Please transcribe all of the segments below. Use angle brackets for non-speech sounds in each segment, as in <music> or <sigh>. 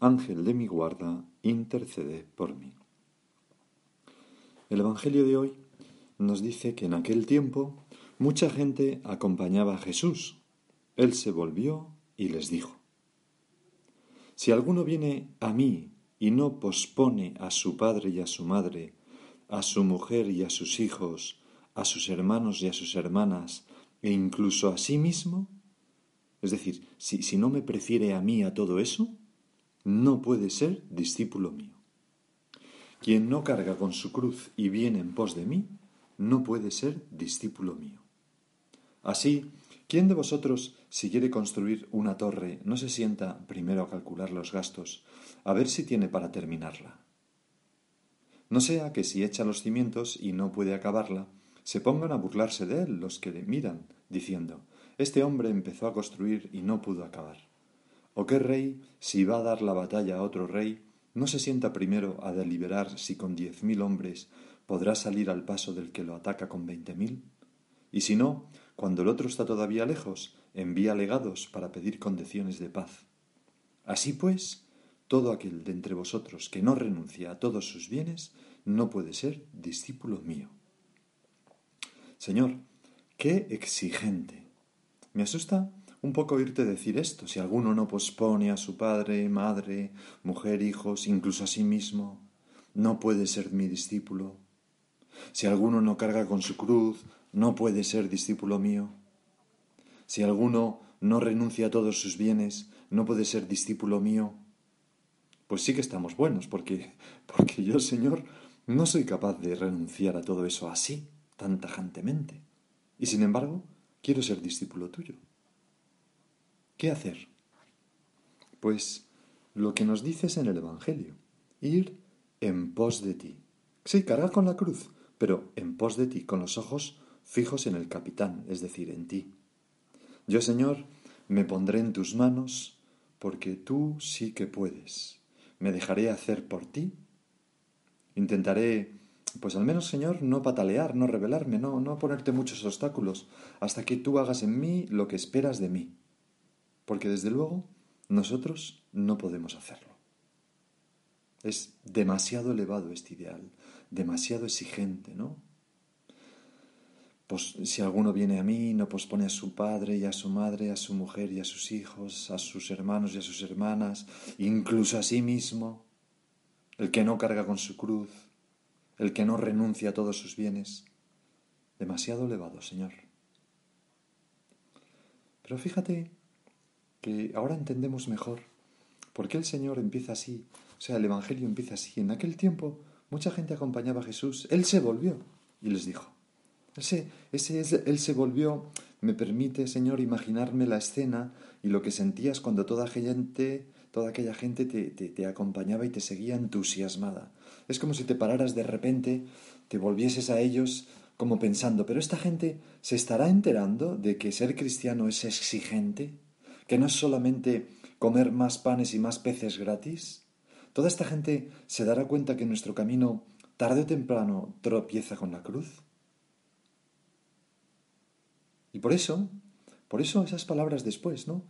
Ángel de mi guarda, intercede por mí. El Evangelio de hoy nos dice que en aquel tiempo mucha gente acompañaba a Jesús. Él se volvió y les dijo, Si alguno viene a mí y no pospone a su padre y a su madre, a su mujer y a sus hijos, a sus hermanos y a sus hermanas, e incluso a sí mismo, es decir, si, si no me prefiere a mí a todo eso, no puede ser discípulo mío. Quien no carga con su cruz y viene en pos de mí, no puede ser discípulo mío. Así, ¿quién de vosotros, si quiere construir una torre, no se sienta primero a calcular los gastos, a ver si tiene para terminarla? No sea que si echa los cimientos y no puede acabarla, se pongan a burlarse de él los que le miran, diciendo, este hombre empezó a construir y no pudo acabar. ¿O qué rey, si va a dar la batalla a otro rey, no se sienta primero a deliberar si con diez mil hombres podrá salir al paso del que lo ataca con veinte mil? Y si no, cuando el otro está todavía lejos, envía legados para pedir condiciones de paz. Así pues, todo aquel de entre vosotros que no renuncia a todos sus bienes, no puede ser discípulo mío. Señor, qué exigente. Me asusta un poco oírte decir esto, si alguno no pospone a su padre, madre, mujer, hijos, incluso a sí mismo, no puede ser mi discípulo. Si alguno no carga con su cruz, no puede ser discípulo mío. Si alguno no renuncia a todos sus bienes, no puede ser discípulo mío. Pues sí que estamos buenos, porque, porque yo, Señor, no soy capaz de renunciar a todo eso así, tan tajantemente. Y sin embargo, quiero ser discípulo tuyo. ¿Qué hacer? Pues lo que nos dices en el Evangelio, ir en pos de ti. Sí, cargar con la cruz, pero en pos de ti, con los ojos fijos en el capitán, es decir, en ti. Yo, Señor, me pondré en tus manos, porque tú sí que puedes. Me dejaré hacer por ti. Intentaré, pues al menos, Señor, no patalear, no rebelarme, no, no ponerte muchos obstáculos, hasta que tú hagas en mí lo que esperas de mí porque desde luego nosotros no podemos hacerlo. Es demasiado elevado este ideal, demasiado exigente, ¿no? Pues si alguno viene a mí, no pospone a su padre y a su madre, a su mujer y a sus hijos, a sus hermanos y a sus hermanas, incluso a sí mismo, el que no carga con su cruz, el que no renuncia a todos sus bienes. Demasiado elevado, Señor. Pero fíjate que ahora entendemos mejor por qué el Señor empieza así, o sea, el Evangelio empieza así. En aquel tiempo mucha gente acompañaba a Jesús, Él se volvió y les dijo, ese, ese, Él se volvió, me permite, Señor, imaginarme la escena y lo que sentías cuando toda gente, toda aquella gente te, te, te acompañaba y te seguía entusiasmada. Es como si te pararas de repente, te volvieses a ellos como pensando, pero esta gente se estará enterando de que ser cristiano es exigente, que no es solamente comer más panes y más peces gratis? ¿Toda esta gente se dará cuenta que nuestro camino tarde o temprano tropieza con la cruz? Y por eso, por eso esas palabras después, ¿no?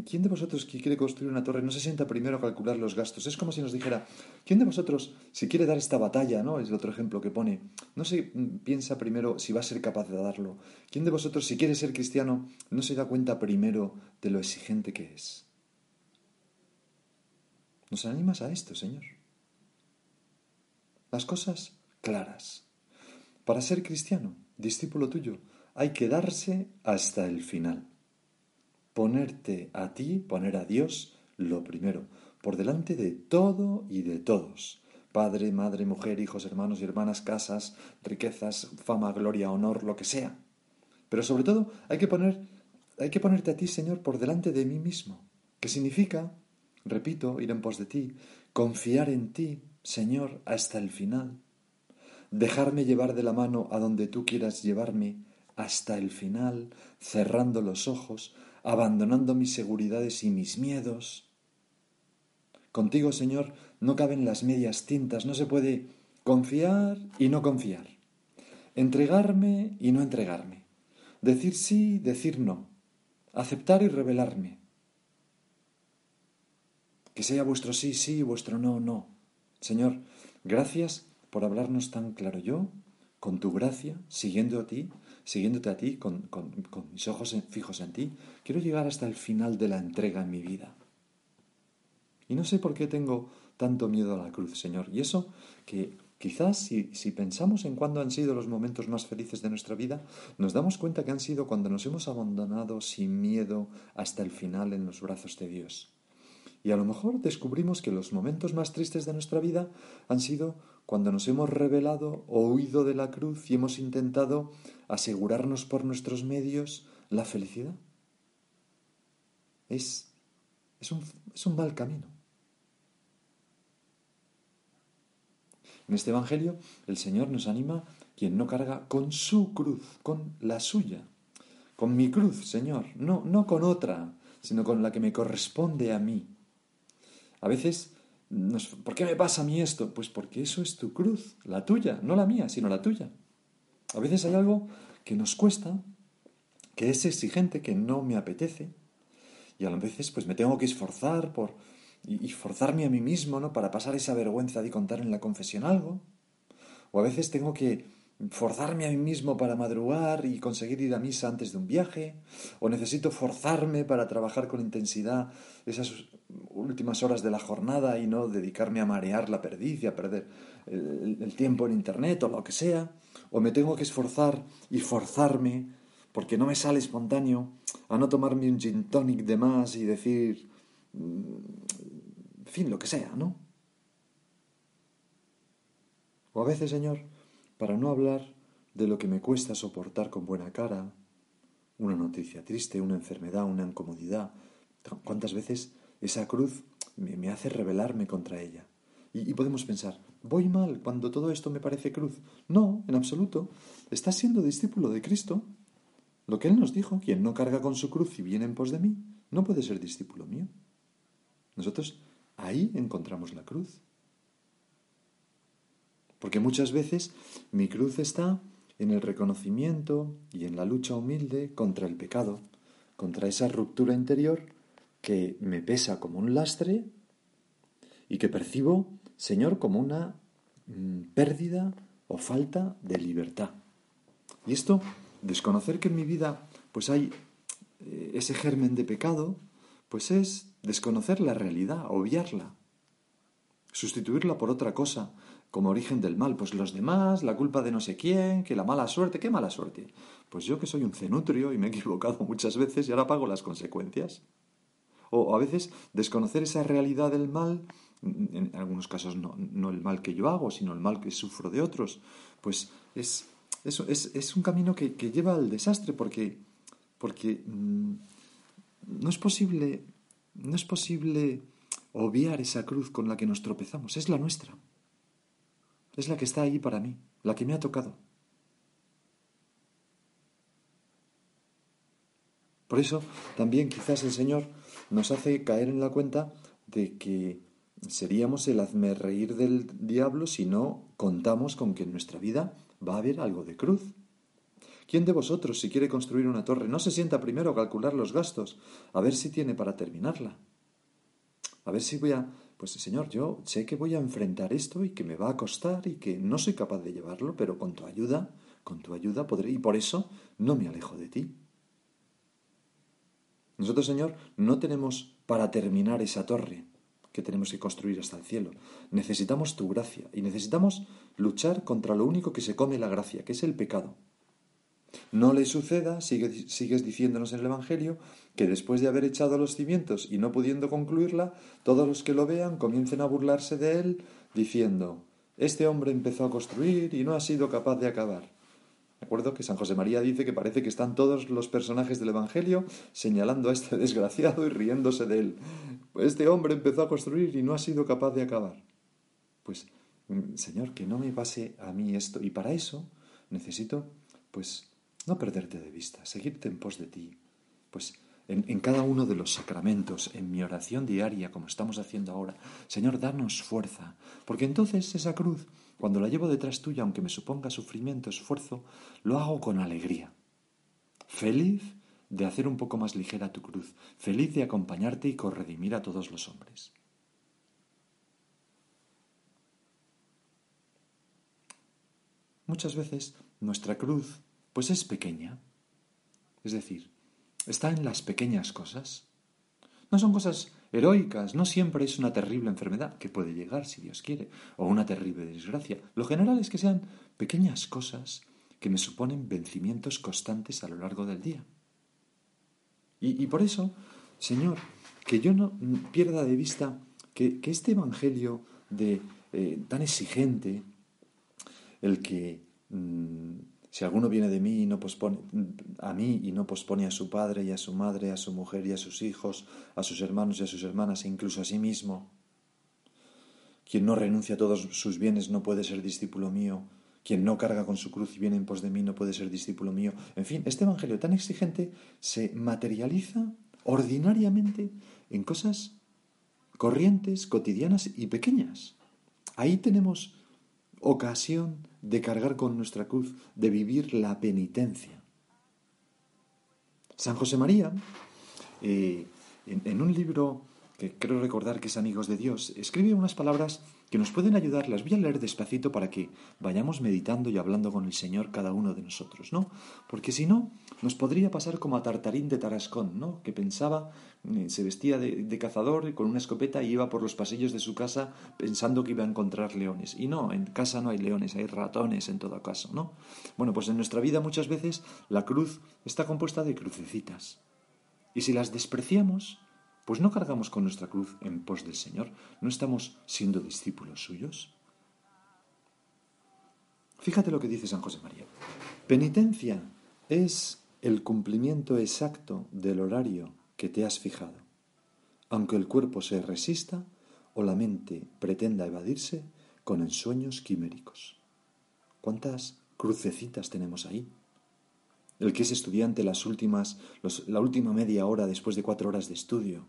¿Quién de vosotros que quiere construir una torre no se sienta primero a calcular los gastos? Es como si nos dijera, ¿quién de vosotros si quiere dar esta batalla, ¿no? Es el otro ejemplo que pone, no se piensa primero si va a ser capaz de darlo. ¿Quién de vosotros si quiere ser cristiano no se da cuenta primero de lo exigente que es? Nos animas a esto, Señor. las cosas claras. Para ser cristiano, discípulo tuyo, hay que darse hasta el final. Ponerte a ti, poner a Dios lo primero, por delante de todo y de todos. Padre, madre, mujer, hijos, hermanos y hermanas, casas, riquezas, fama, gloria, honor, lo que sea. Pero sobre todo hay que poner hay que ponerte a ti, Señor, por delante de mí mismo, que significa, repito, ir en pos de ti, confiar en ti, Señor, hasta el final, dejarme llevar de la mano a donde tú quieras llevarme hasta el final, cerrando los ojos, abandonando mis seguridades y mis miedos. Contigo, Señor, no caben las medias tintas, no se puede confiar y no confiar, entregarme y no entregarme, decir sí, decir no, aceptar y revelarme. Que sea vuestro sí, sí, vuestro no, no. Señor, gracias por hablarnos tan claro. Yo, con tu gracia, siguiendo a ti, siguiéndote a ti, con, con mis ojos fijos en ti, quiero llegar hasta el final de la entrega en mi vida. Y no sé por qué tengo tanto miedo a la cruz, Señor. Y eso que Quizás si, si, pensamos en cuándo han sido los momentos más felices de nuestra vida, nos damos cuenta que han sido cuando nos hemos abandonado sin miedo hasta el final en los brazos de Dios. Y a lo mejor descubrimos que los momentos más tristes de nuestra vida han sido cuando nos hemos revelado o huido de la cruz y hemos intentado asegurarnos por nuestros medios la felicidad. Es, es, un, es un mal camino. En este Evangelio el Señor nos anima quien no carga con su cruz, con la suya, con mi cruz, Señor, no, no con otra, sino con la que me corresponde a mí. A veces, ¿por qué me pasa a mí esto? Pues porque eso es tu cruz, la tuya, no la mía, sino la tuya. A veces hay algo que nos cuesta, que es exigente, que no me apetece, y a veces pues me tengo que esforzar por, y, forzarme a mí mismo, ¿no? Para pasar esa vergüenza de contar en la confesión algo. O a veces tengo que forzarme a mí mismo para madrugar y conseguir ir a misa antes de un viaje, o necesito forzarme para trabajar con intensidad esas últimas horas de la jornada y no dedicarme a marear la perdiz y a perder el, el tiempo en internet o lo que sea, o me tengo que esforzar y forzarme porque no me sale espontáneo a no tomarme un gin tonic de más y decir fin, lo que sea, ¿no? O a veces, Señor, para no hablar de lo que me cuesta soportar con buena cara, una noticia triste, una enfermedad, una incomodidad, cuántas veces esa cruz me, hace rebelarme contra ella. Y, y, podemos pensar, ¿voy mal cuando todo esto me parece cruz? No, en absoluto. Estás siendo discípulo de Cristo. Lo que Él nos dijo, quien no carga con su cruz y viene en pos de mí, no puede ser discípulo mío. Nosotros ahí encontramos la cruz. Porque muchas veces mi cruz está en el reconocimiento y en la lucha humilde contra el pecado, contra esa ruptura interior que me pesa como un lastre y que percibo, Señor, como una mm, pérdida o falta de libertad. Y esto, desconocer que en mi vida pues hay eh, ese germen de pecado, pues es desconocer la realidad, obviarla, sustituirla por otra cosa, como origen del mal, pues los demás, la culpa de no sé quién, que la mala suerte, ¿qué mala suerte? Pues yo que soy un cenutrio y me he equivocado <laughs> muchas veces y ahora pago las consecuencias. O a veces desconocer esa realidad del mal, en algunos casos no, el mal que yo hago, sino el mal que sufro de otros, pues es, eso es, un camino que, lleva al desastre porque, porque mm, no es posible, no es posible obviar esa cruz con la que nos tropezamos, es la nuestra. Es la que está ahí para mí, la que me ha tocado. Por eso también quizás el Señor nos hace caer en la cuenta de que seríamos el hazme reír del diablo si no contamos con que en nuestra vida va a haber algo de cruz. ¿Quién de vosotros, si quiere construir una torre, no se sienta primero a calcular los gastos, a ver si tiene para terminarla? A ver si voy a... Pues Señor, yo sé que voy a enfrentar esto y que me va a costar y que no soy capaz de llevarlo, pero con tu ayuda, con tu ayuda podré... Y por eso no me alejo de ti. Nosotros, Señor, no tenemos para terminar esa torre. que tenemos que construir hasta el cielo. Necesitamos tu gracia y necesitamos luchar contra lo único que se come la gracia, que es el pecado. No le suceda, sigues diciéndonos en el Evangelio, que después de haber echado los cimientos y no pudiendo concluirla, todos los que lo vean comiencen a burlarse de él, diciendo, este hombre empezó a construir y no ha sido capaz de acabar. ¿De acuerdo? Que San José María dice que parece que están todos los personajes del Evangelio señalando a este <laughs> desgraciado y riéndose de él. Este hombre empezó a construir y no ha sido capaz de acabar. Pues, mm, Señor, que no me pase a mí esto. Y para eso necesito, pues, no perderte de vista, seguirte en pos de ti. Pues en, cada uno de los sacramentos, en mi oración diaria, como estamos haciendo ahora. Señor, danos fuerza, porque entonces esa cruz, cuando la llevo detrás tuya, aunque me suponga sufrimiento, esfuerzo, lo hago con alegría. Feliz de hacer un poco más ligera tu cruz, feliz de acompañarte y corredimir a todos los hombres. Muchas veces nuestra cruz pues es pequeña. Es decir, está en las pequeñas cosas. No son cosas heroicas, no siempre es una terrible enfermedad, que puede llegar si Dios quiere, o una terrible desgracia. Lo general es que sean pequeñas cosas que me suponen vencimientos constantes a lo largo del día. Y, por eso, Señor, que yo no pierda de vista que, este Evangelio de, eh, tan exigente, el que mm, si alguno viene de mí y no pospone a mí y no pospone a su padre y a su madre, a su mujer y a sus hijos, a sus hermanos y a sus hermanas e incluso a sí mismo, quien no renuncia a todos sus bienes no puede ser discípulo mío. Quien no carga con su cruz y viene en pos de mí no puede ser discípulo mío. En fin, este evangelio tan exigente se materializa ordinariamente en cosas corrientes, cotidianas y pequeñas. Ahí tenemos ocasión de cargar con nuestra cruz, de vivir la penitencia. San José María, eh, en, un libro que creo recordar que es Amigos de Dios, escribe unas palabras que nos pueden ayudar, las voy a leer despacito para que vayamos meditando y hablando con el Señor cada uno de nosotros, ¿no? Porque si no, nos podría pasar como a Tartarín de Tarascón, ¿no? Que pensaba, eh, se vestía de, de cazador con una escopeta y iba por los pasillos de su casa pensando que iba a encontrar leones. Y no, en casa no hay leones, hay ratones en todo caso, ¿no? Bueno, pues en nuestra vida muchas veces la cruz está compuesta de crucecitas. Y si las despreciamos, pues no cargamos con nuestra cruz en pos del Señor, no estamos siendo discípulos suyos. Fíjate lo que dice San José María. Penitencia es el cumplimiento exacto del horario que te has fijado, aunque el cuerpo se resista o la mente pretenda evadirse con ensueños quiméricos. ¿Cuántas crucecitas tenemos ahí? El que es estudiante las últimas, la última media hora después de cuatro horas de estudio.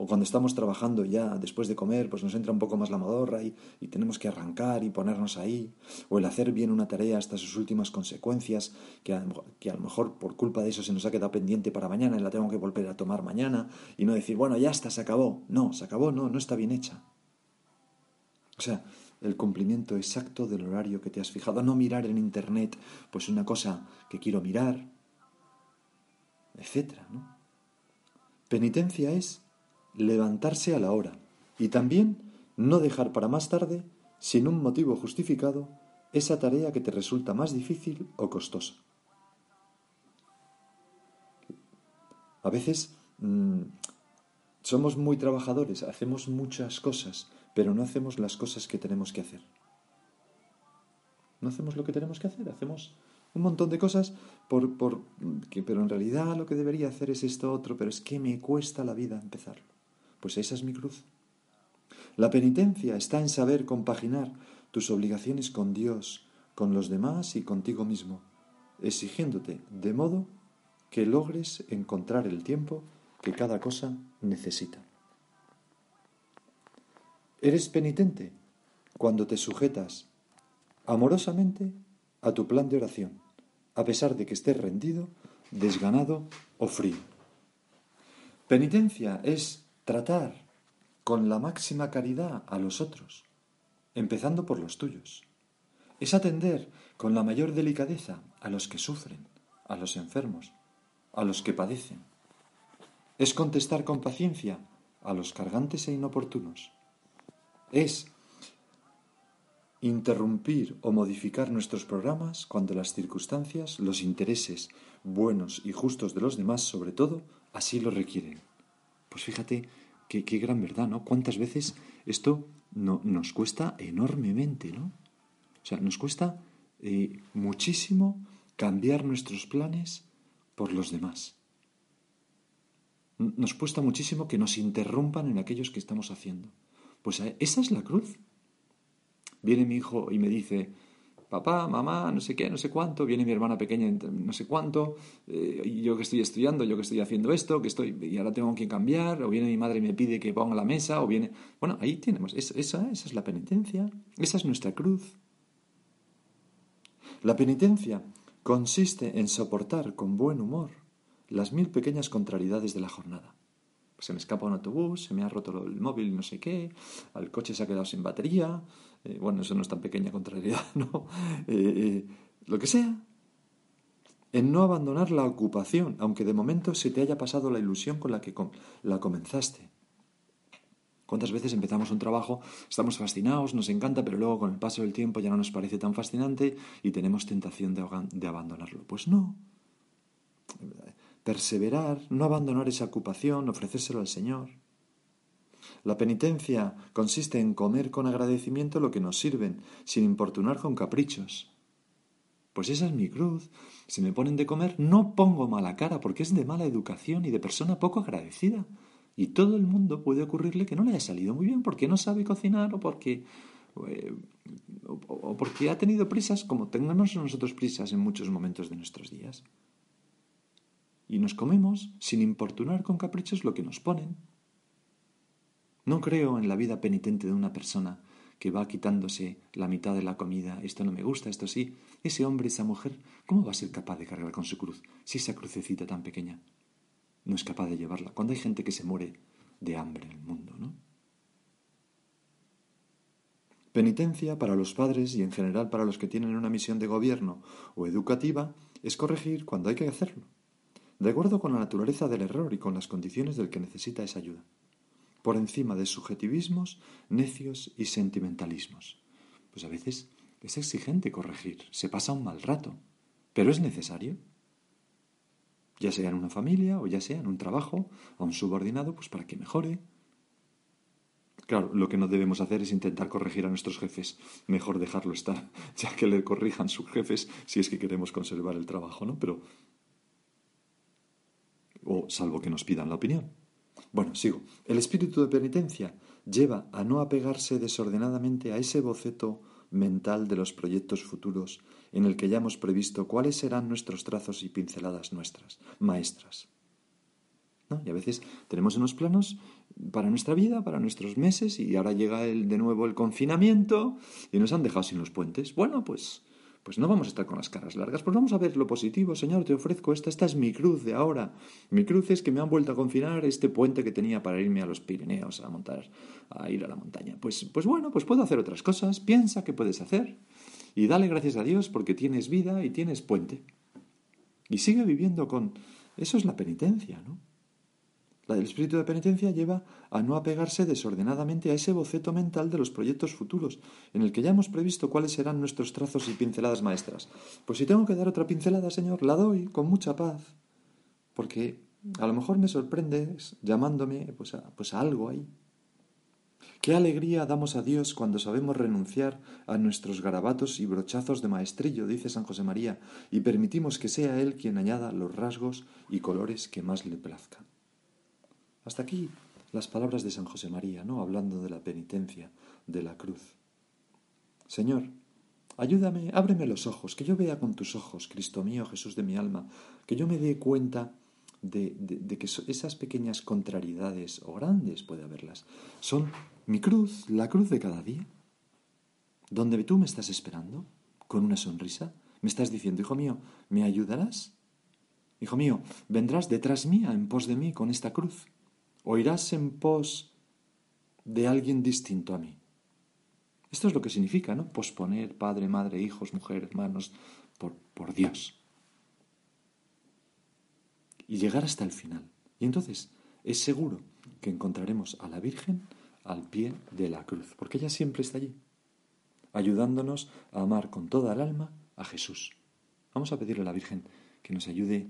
O cuando estamos trabajando ya después de comer, pues nos entra un poco más la modorra y, y tenemos que arrancar y ponernos ahí. O el hacer bien una tarea hasta sus últimas consecuencias, que a, que a lo mejor por culpa de eso se nos ha quedado pendiente para mañana y la tengo que volver a tomar mañana. Y no decir, bueno, ya está, se acabó. No, se acabó, no, no está bien hecha. O sea, el cumplimiento exacto del horario que te has fijado, no mirar en internet pues una cosa que quiero mirar, ¿no? Penitencia es levantarse a la hora y también no dejar para más tarde, sin un motivo justificado, esa tarea que te resulta más difícil o costosa. A veces mm, somos muy trabajadores, hacemos muchas cosas, pero no hacemos las cosas que tenemos que hacer. No hacemos lo que tenemos que hacer, hacemos un montón de cosas, por, que, pero en realidad lo que debería hacer es esto otro, pero es que me cuesta la vida empezarlo. Pues esa es mi cruz. La penitencia está en saber compaginar tus obligaciones con Dios, con los demás y contigo mismo, exigiéndote de modo que logres encontrar el tiempo que cada cosa necesita. Eres penitente cuando te sujetas amorosamente a tu plan de oración, a pesar de que estés rendido, desganado o frío. Penitencia es tratar con la máxima caridad a los otros, empezando por los tuyos. Es atender con la mayor delicadeza a los que sufren, a los enfermos, a los que padecen. Es contestar con paciencia a los cargantes e inoportunos. Es interrumpir o modificar nuestros programas cuando las circunstancias, los intereses buenos y justos de los demás, sobre todo, así lo requieren. Pues fíjate qué, gran verdad, ¿no? Cuántas veces esto no, nos cuesta enormemente, ¿no? O sea, nos cuesta eh, muchísimo cambiar nuestros planes por los demás. Nos cuesta muchísimo que nos interrumpan en aquellos que estamos haciendo. Pues eh, esa es la cruz. Viene mi hijo y me dice, papá, mamá, no sé qué, no sé cuánto, viene mi hermana pequeña, no sé cuánto, eh, yo que estoy estudiando, yo que estoy haciendo esto, que estoy, y ahora tengo que cambiar, o viene mi madre y me pide que ponga la mesa, o viene... Bueno, ahí tenemos, esa, esa es la penitencia, esa es nuestra cruz. La penitencia consiste en soportar con buen humor las mil pequeñas contrariedades de la jornada se me escapa un autobús, se me ha roto el móvil, no sé qué, al coche se ha quedado sin batería, eh, bueno, eso no es tan pequeña contrariedad, <laughs> ¿no? Eh, eh, lo que sea. En no abandonar la ocupación, aunque de momento se te haya pasado la ilusión con la que la comenzaste. ¿Cuántas veces empezamos un trabajo, estamos fascinados, nos encanta, pero luego con el paso del tiempo ya no nos parece tan fascinante y tenemos tentación de abandonarlo? Pues no perseverar, no abandonar esa ocupación, ofrecérselo al Señor. La penitencia consiste en comer con agradecimiento lo que nos sirven, sin importunar con caprichos. Pues esa es mi cruz. Si me ponen de comer, no pongo mala cara, porque es de mala educación y de persona poco agradecida. Y todo el mundo puede ocurrirle que no le haya salido muy bien porque no sabe cocinar o porque, eh, o porque ha tenido prisas, como tengamos nosotros prisas en muchos momentos de nuestros días y nos comemos, sin importunar con caprichos, lo que nos ponen. No creo en la vida penitente de una persona que va quitándose la mitad de la comida, esto no me gusta, esto sí. Ese hombre, esa mujer, ¿cómo va a ser capaz de cargar con su cruz si esa crucecita tan pequeña no es capaz de llevarla? Cuando hay gente que se muere de hambre en el mundo, ¿no? Penitencia para los padres y en general para los que tienen una misión de gobierno o educativa es corregir cuando hay que hacerlo de acuerdo con la naturaleza del error y con las condiciones del que necesita esa ayuda, por encima de subjetivismos, necios y sentimentalismos. Pues a veces es exigente corregir, se pasa un mal rato, pero es necesario. Ya sea en una familia o ya sea en un trabajo, a un subordinado, pues para que mejore. Claro, lo que no debemos hacer es intentar corregir a nuestros jefes. Mejor dejarlo estar, <laughs> ya que le corrijan sus jefes si es que queremos conservar el trabajo, ¿no? Pero o salvo que nos pidan la opinión. Bueno, sigo. El espíritu de penitencia lleva a no apegarse desordenadamente a ese boceto mental de los proyectos futuros en el que ya hemos previsto cuáles serán nuestros trazos y pinceladas nuestras, maestras. ¿No? Y a veces tenemos unos planos para nuestra vida, para nuestros meses, y ahora llega el, de nuevo el confinamiento y nos han dejado sin los puentes. Bueno, pues pues no vamos a estar con las caras largas, pues vamos a ver lo positivo. Señor, te ofrezco esta, esta es mi cruz de ahora. Mi cruz es que me han vuelto a confinar este puente que tenía para irme a los Pirineos a montar, a ir a la montaña. Pues, pues bueno, pues puedo hacer otras cosas. Piensa qué puedes hacer. Y dale gracias a Dios porque tienes vida y tienes puente. Y sigue viviendo con... Eso es la penitencia, ¿no? La del espíritu de penitencia lleva a no apegarse desordenadamente a ese boceto mental de los proyectos futuros, en el que ya hemos previsto cuáles serán nuestros trazos y pinceladas maestras. Pues si tengo que dar otra pincelada, Señor, la doy con mucha paz, porque a lo mejor me sorprendes llamándome pues a, pues a algo ahí. Qué alegría damos a Dios cuando sabemos renunciar a nuestros garabatos y brochazos de maestrillo, dice San José María, y permitimos que sea Él quien añada los rasgos y colores que más le plazcan. Hasta aquí las palabras de San José María, ¿no? Hablando de la penitencia, de la cruz. Señor, ayúdame, ábreme los ojos, que yo vea con tus ojos, Cristo mío, Jesús de mi alma, que yo me dé cuenta de, de, que esas pequeñas contrariedades, o grandes puede haberlas, son mi cruz, la cruz de cada día, donde tú me estás esperando, con una sonrisa, me estás diciendo, hijo mío, ¿me ayudarás? Hijo mío, vendrás detrás mía, en pos de mí, con esta cruz o irás en pos de alguien distinto a mí. Esto es lo que significa, ¿no? Posponer padre, madre, hijos, mujer, hermanos, por, Dios. Y llegar hasta el final. Y entonces es seguro que encontraremos a la Virgen al pie de la cruz, porque ella siempre está allí, ayudándonos a amar con toda el alma a Jesús. Vamos a pedirle a la Virgen que nos ayude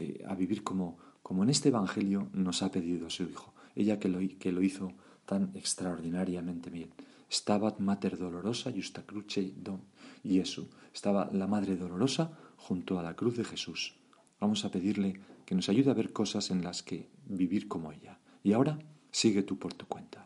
eh, a vivir como, como en este Evangelio nos ha pedido su Hijo, ella que lo, que lo hizo tan extraordinariamente bien. Stabat mater dolorosa justa cruce don Jesu. Estaba la Madre dolorosa junto a la cruz de Jesús. Vamos a pedirle que nos ayude a ver cosas en las que vivir como ella. Y ahora sigue tú por tu cuenta.